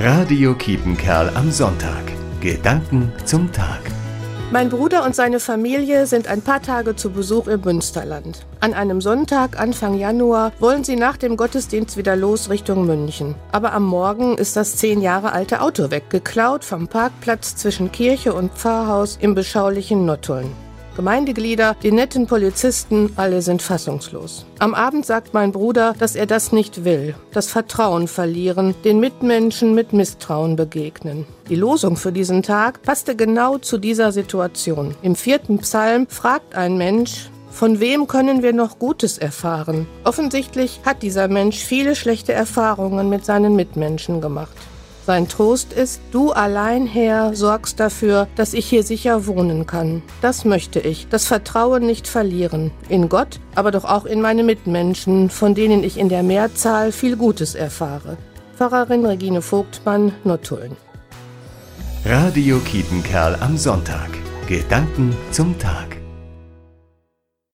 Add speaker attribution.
Speaker 1: Radio Kiepenkerl am Sonntag. Gedanken zum Tag.
Speaker 2: Mein Bruder und seine Familie sind ein paar Tage zu Besuch im Münsterland. An einem Sonntag, Anfang Januar, wollen sie nach dem Gottesdienst wieder los Richtung München. Aber am Morgen ist das zehn Jahre alte Auto weggeklaut vom Parkplatz zwischen Kirche und Pfarrhaus im beschaulichen Nottuln. Gemeindeglieder, die netten Polizisten, alle sind fassungslos. Am Abend sagt mein Bruder, dass er das nicht will, das Vertrauen verlieren, den Mitmenschen mit Misstrauen begegnen. Die Losung für diesen Tag passte genau zu dieser Situation. Im vierten Psalm fragt ein Mensch, von wem können wir noch Gutes erfahren? Offensichtlich hat dieser Mensch viele schlechte Erfahrungen mit seinen Mitmenschen gemacht. Sein Trost ist, du allein, Herr, sorgst dafür, dass ich hier sicher wohnen kann. Das möchte ich, das Vertrauen nicht verlieren. In Gott, aber doch auch in meine Mitmenschen, von denen ich in der Mehrzahl viel Gutes erfahre. Pfarrerin Regine Vogtmann, Nottuln.
Speaker 1: Radio Kietenkerl am Sonntag. Gedanken zum Tag.